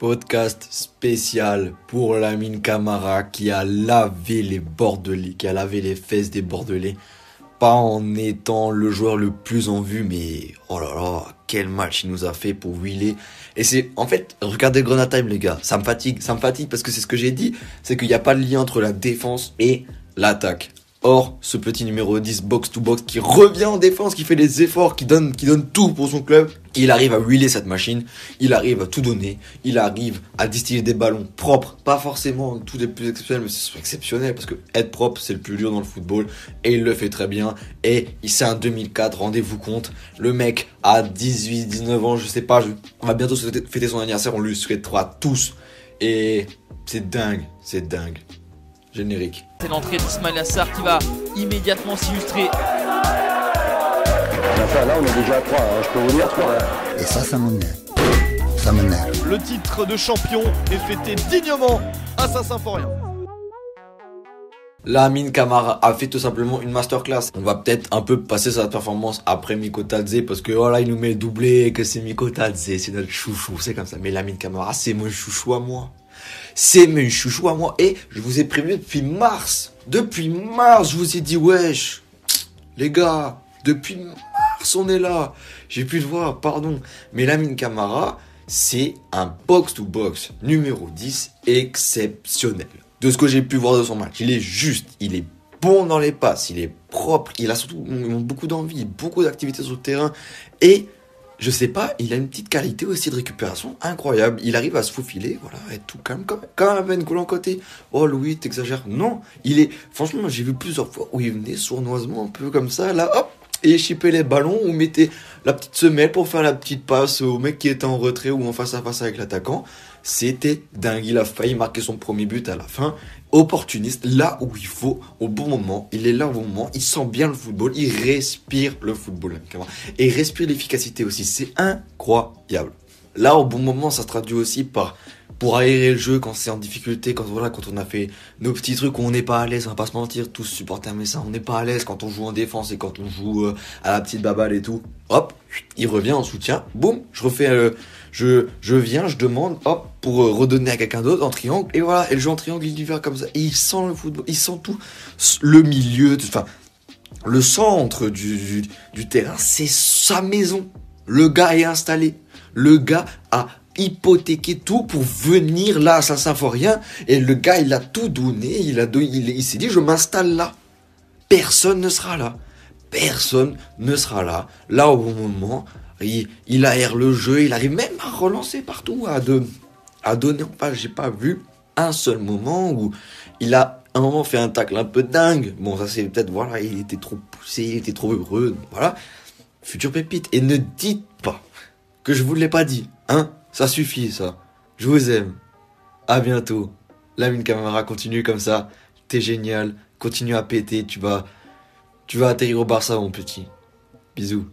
Podcast spécial pour Lamine Camara qui a lavé les Bordelais, qui a lavé les fesses des Bordelais. Pas en étant le joueur le plus en vue, mais oh là là, quel match il nous a fait pour Willy. Et c'est, en fait, regardez Grenade Time, les gars. Ça me fatigue, ça me fatigue parce que c'est ce que j'ai dit. C'est qu'il n'y a pas de lien entre la défense et l'attaque. Or, ce petit numéro 10 box to box qui revient en défense, qui fait des efforts, qui donne, qui donne tout pour son club, il arrive à wheeler cette machine, il arrive à tout donner, il arrive à distiller des ballons propres, pas forcément tous les plus exceptionnels, mais c'est exceptionnel parce que être propre c'est le plus dur dans le football et il le fait très bien. Et c'est un 2004, rendez-vous compte, le mec a 18, 19 ans, je sais pas, on va bientôt fêter son anniversaire, on lui souhaitera tous. Et c'est dingue, c'est dingue. Générique. C'est l'entrée d'Ismail Assar qui va immédiatement s'illustrer. là, on est déjà à 3, hein, je peux vous dire 3. Et ça, ça m'énerve. Ça m'énerve. Le titre de champion est fêté dignement à Saint-Symphorien. Lamine Camara a fait tout simplement une masterclass. On va peut-être un peu passer sa performance après Miko Tadze parce que voilà, il nous met le doublé et que c'est Miko Tadze, c'est notre chouchou, c'est comme ça. Mais Lamine Camara, c'est mon chouchou à moi. C'est mes chouchous à moi. Et je vous ai prévenu depuis mars. Depuis mars, je vous ai dit, wesh, les gars, depuis mars, on est là. J'ai plus de voix, pardon. Mais Lamine Camara, c'est un box-to-box numéro 10 exceptionnel. De ce que j'ai pu voir de son match, il est juste, il est bon dans les passes, il est propre, il a surtout beaucoup d'envie, beaucoup d'activités sur le terrain et je sais pas, il a une petite qualité aussi de récupération incroyable. Il arrive à se faufiler, voilà, être tout calme, comme, comme un Ben côté. Oh Louis, t'exagères. Non, il est, franchement, j'ai vu plusieurs fois où il venait sournoisement, un peu comme ça, là, hop, et chipper les ballons ou mettait la petite semelle pour faire la petite passe au mec qui était en retrait ou en face à face avec l'attaquant. C'était dingue. Il a failli marquer son premier but à la fin. Opportuniste, là où il faut, au bon moment. Il est là au bon moment. Il sent bien le football. Il respire le football. Et respire l'efficacité aussi. C'est incroyable. Là, au bon moment, ça se traduit aussi par pour aérer le jeu quand c'est en difficulté, quand voilà, quand on a fait nos petits trucs où on n'est pas à l'aise, on va pas se mentir, tous supporters mais ça, on n'est pas à l'aise quand on joue en défense et quand on joue euh, à la petite baballe et tout. Hop, il revient en soutien, boum, je refais, euh, je, je viens, je demande, hop, pour euh, redonner à quelqu'un d'autre en triangle et voilà, et le jeu en triangle il va comme ça, et il sent le football, il sent tout, le milieu, enfin, le centre du, du terrain, c'est sa maison. Le gars est installé. Le gars a hypothéquer tout pour venir là à Saint-Symphorien. Et le gars, il a tout donné. Il, a il, s'est dit, je m'installe là. Personne ne sera là. Personne ne sera là. Là, au bon moment, il, il aère le jeu. Il arrive même à relancer partout, à, à donner en face. J'ai pas vu un seul moment où il a un moment fait un tacle un peu dingue. Bon, ça c'est peut-être, voilà, il était trop poussé, il était trop heureux. Voilà. Future pépite. Et ne dites pas que je vous l'ai pas dit. Hein ça suffit, ça. Je vous aime. À bientôt. Lamine Camara continue comme ça. T'es génial. Continue à péter. Tu vas, tu vas atterrir au Barça, mon petit. Bisous.